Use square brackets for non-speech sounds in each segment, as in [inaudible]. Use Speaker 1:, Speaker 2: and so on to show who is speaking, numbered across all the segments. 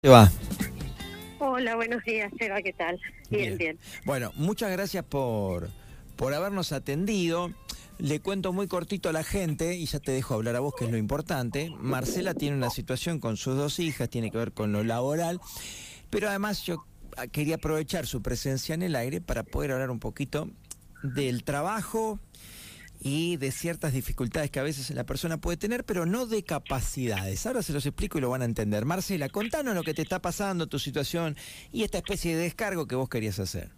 Speaker 1: te va?
Speaker 2: Hola, buenos días, Eva, ¿qué tal? Bien, bien.
Speaker 1: Bueno, muchas gracias por, por habernos atendido. Le cuento muy cortito a la gente y ya te dejo hablar a vos, que es lo importante. Marcela tiene una situación con sus dos hijas, tiene que ver con lo laboral, pero además yo quería aprovechar su presencia en el aire para poder hablar un poquito del trabajo y de ciertas dificultades que a veces la persona puede tener, pero no de capacidades. Ahora se los explico y lo van a entender. Marcela, contanos lo que te está pasando, tu situación y esta especie de descargo que vos querías hacer.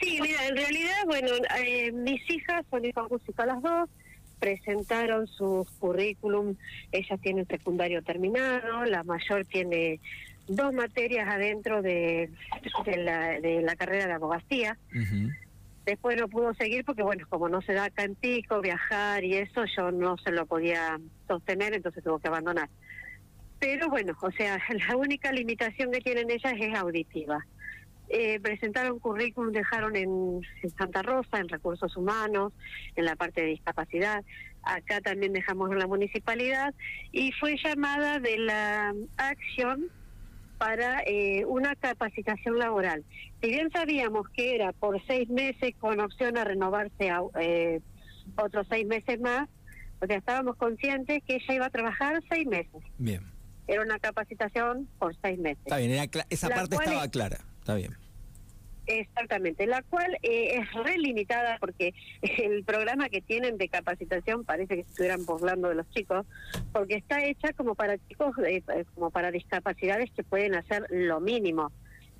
Speaker 2: Sí, mira, en realidad, bueno, eh, mis hijas son hijas músicas las dos, presentaron sus currículum, ellas tienen secundario terminado, la mayor tiene dos materias adentro de, de, la, de la carrera de abogacía. Después no pudo seguir porque, bueno, como no se da Pico, viajar y eso, yo no se lo podía sostener, entonces tuvo que abandonar. Pero bueno, o sea, [laughs] la única limitación que tienen ellas es auditiva. Eh, presentaron currículum, dejaron en, Santa Rosa, en recursos humanos, en la parte de discapacidad. Acá también dejamos en la municipalidad y fue llamada de la acción para eh, una capacitación laboral. Si bien sabíamos que era por seis meses con opción a renovarse a, eh, otros seis meses más, o sea, estábamos conscientes que ella iba a trabajar seis meses.
Speaker 1: Bien.
Speaker 2: Era una capacitación por seis meses.
Speaker 1: Está bien, esa parte estaba clara, está bien.
Speaker 2: Exactamente, la cual eh, es relimitada porque [laughs] el programa que tienen de capacitación parece que estuvieran burlando de los chicos, porque está hecha como para chicos, eh, como para discapacidades que pueden hacer lo mínimo.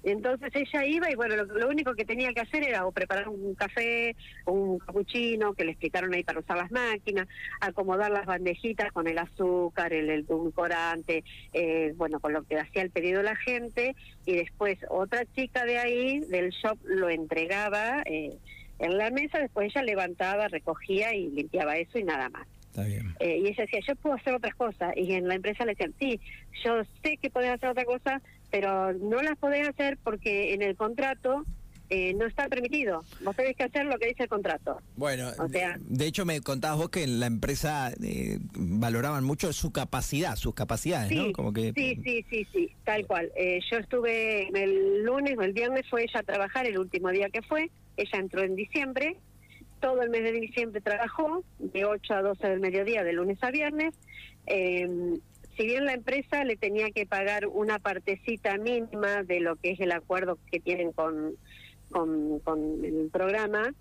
Speaker 2: Entonces ella iba y bueno, lo, único que tenía que hacer era o preparar un café, un cappuccino, que le explicaron ahí para usar las máquinas, acomodar las bandejitas con el azúcar, el edulcorante, eh, bueno, con lo que hacía el pedido la gente, y después otra chica de ahí, del shop, lo entregaba eh, en la mesa, después ella levantaba, recogía y limpiaba eso y nada más. Eh, y ella decía, yo puedo hacer otras cosas. Y en la empresa le decían, sí, yo sé que podés hacer otra cosa, pero no las podés hacer porque en el contrato eh, no está permitido. Vos tenés que hacer lo que dice el contrato.
Speaker 1: Bueno, de hecho me contabas vos que en la empresa eh, valoraban mucho su capacidad, sus capacidades, ¿no?
Speaker 2: Como que... Sí, sí, sí, sí, tal cual. Eh, yo estuve el lunes o el viernes fue ella a trabajar, el último día que fue, ella entró en diciembre, todo el mes de diciembre trabajó, de 8 a 12 del mediodía, de lunes a viernes. Si bien la empresa le tenía que pagar una partecita mínima de lo que es el acuerdo que tienen con, con, con el programa,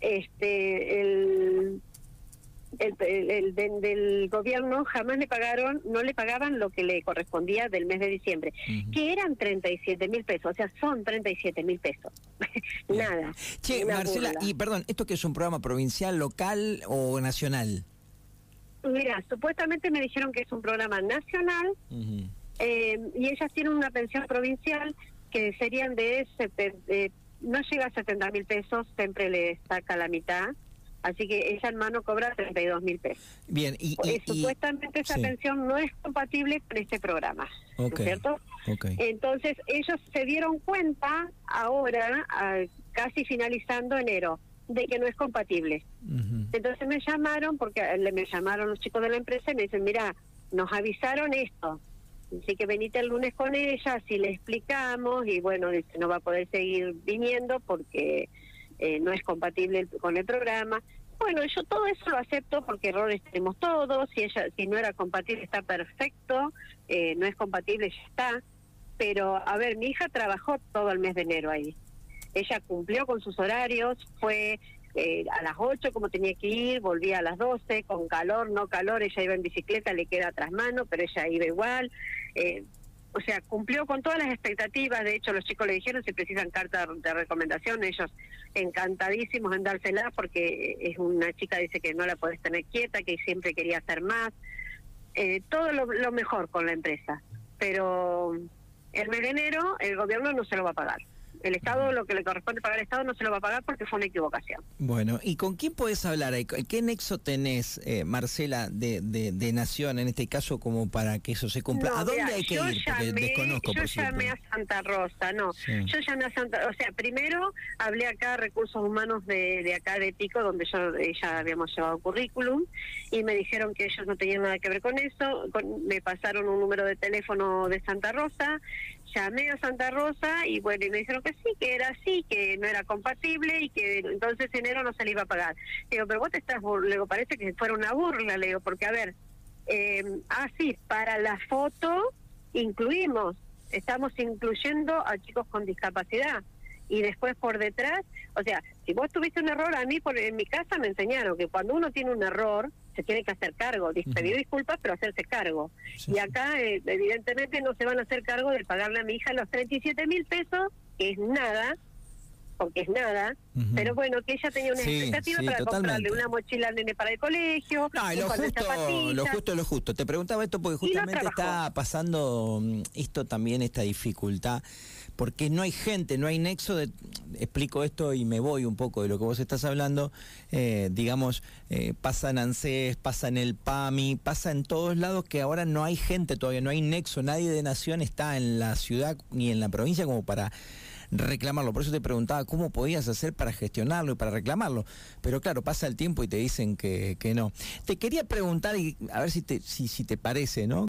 Speaker 2: este el, el, del gobierno jamás le pagaron, no le pagaban lo que le correspondía del mes de diciembre, que eran 37 mil pesos, o sea, son 37 mil pesos. [laughs] Nada.
Speaker 1: Che, Marcela, y perdón, ¿esto que es un programa provincial, local o nacional?
Speaker 2: Mira, supuestamente me dijeron que es un programa nacional eh, y ellas tienen una pensión provincial que serían de, no llega a 70 mil pesos, siempre le saca la mitad. Así que ella en mano cobra 32 mil pesos.
Speaker 1: Bien, y,
Speaker 2: supuestamente esa pensión no es compatible con este programa, cierto? Entonces ellos se dieron cuenta ahora, casi finalizando enero, de que no es compatible. Entonces me llamaron, porque me llamaron los chicos de la empresa y me dicen, mira, nos avisaron esto, así que venite el lunes con ella, así le explicamos y bueno, dice, no va a poder seguir viniendo porque eh, no es compatible con el programa. Bueno, yo todo eso lo acepto porque errores tenemos todos, si ella si no era compatible está perfecto, eh, no es compatible ya está, pero a ver, mi hija trabajó todo el mes de enero ahí ella cumplió con sus horarios, fue eh, a las 8 como tenía que ir, volvía a las 12, con calor, no calor, ella iba en bicicleta, le queda tras mano, pero ella iba igual. Eh, o sea, cumplió con todas las expectativas, de hecho los chicos le dijeron si precisan carta de recomendación, ellos encantadísimos en dársela porque es una chica dice que no la podés tener quieta, que siempre quería hacer más, eh, todo lo, mejor con la empresa, pero el mes de enero el gobierno no se lo va a pagar El Estado, lo que le corresponde pagar al Estado, no se lo va a pagar porque fue una equivocación.
Speaker 1: Bueno, ¿y con quién puedes hablar? ¿Qué nexo tenés, eh, Marcela, de, de, Nación, en este caso, como para que eso se cumpla? ¿A dónde hay que ir?
Speaker 2: Porque desconozco, yo llamé a Santa Rosa, no. Yo llamé a Santa O sea, primero hablé acá a Recursos Humanos de, de acá de Pico, donde yo ya habíamos llevado currículum, y me dijeron que ellos no tenían nada que ver con eso. me pasaron un número de teléfono de Santa Rosa llamé a Santa Rosa y bueno, y me dijeron que sí, que era así, que no era compatible y que entonces enero no se le iba a pagar. Digo, pero vos te estás, luego parece que fuera una burla, le digo, porque a ver, eh, ah, sí, para la foto incluimos, estamos incluyendo a chicos con discapacidad y después por detrás, o sea, si vos tuviste un error, a mí por, en mi casa me enseñaron que cuando uno tiene un error, se tiene que hacer cargo, pedir disculpas, pero hacerse cargo. y acá, eh, evidentemente, no se van a hacer cargo de pagarle a mi hija los 37 mil pesos, que es nada, porque es nada, pero bueno, que ella tenía una expectativa para comprarle una mochila al nene para el colegio,
Speaker 1: no, lo, justo, lo justo, lo justo. Te preguntaba esto porque justamente está pasando mm, esto también, esta dificultad porque no hay gente, no hay nexo de... Explico esto y me voy un poco de lo que vos estás hablando. Eh, digamos, eh, pasa en ANSES, pasa en el PAMI, pasa en todos lados que ahora no hay gente todavía, no hay nexo, nadie de nación está en la ciudad ni en la provincia como para reclamarlo. Por eso te preguntaba cómo podías hacer para gestionarlo y para reclamarlo. Pero claro, pasa el tiempo y te dicen que, no. Te quería preguntar, y a ver si te, si te parece, ¿no?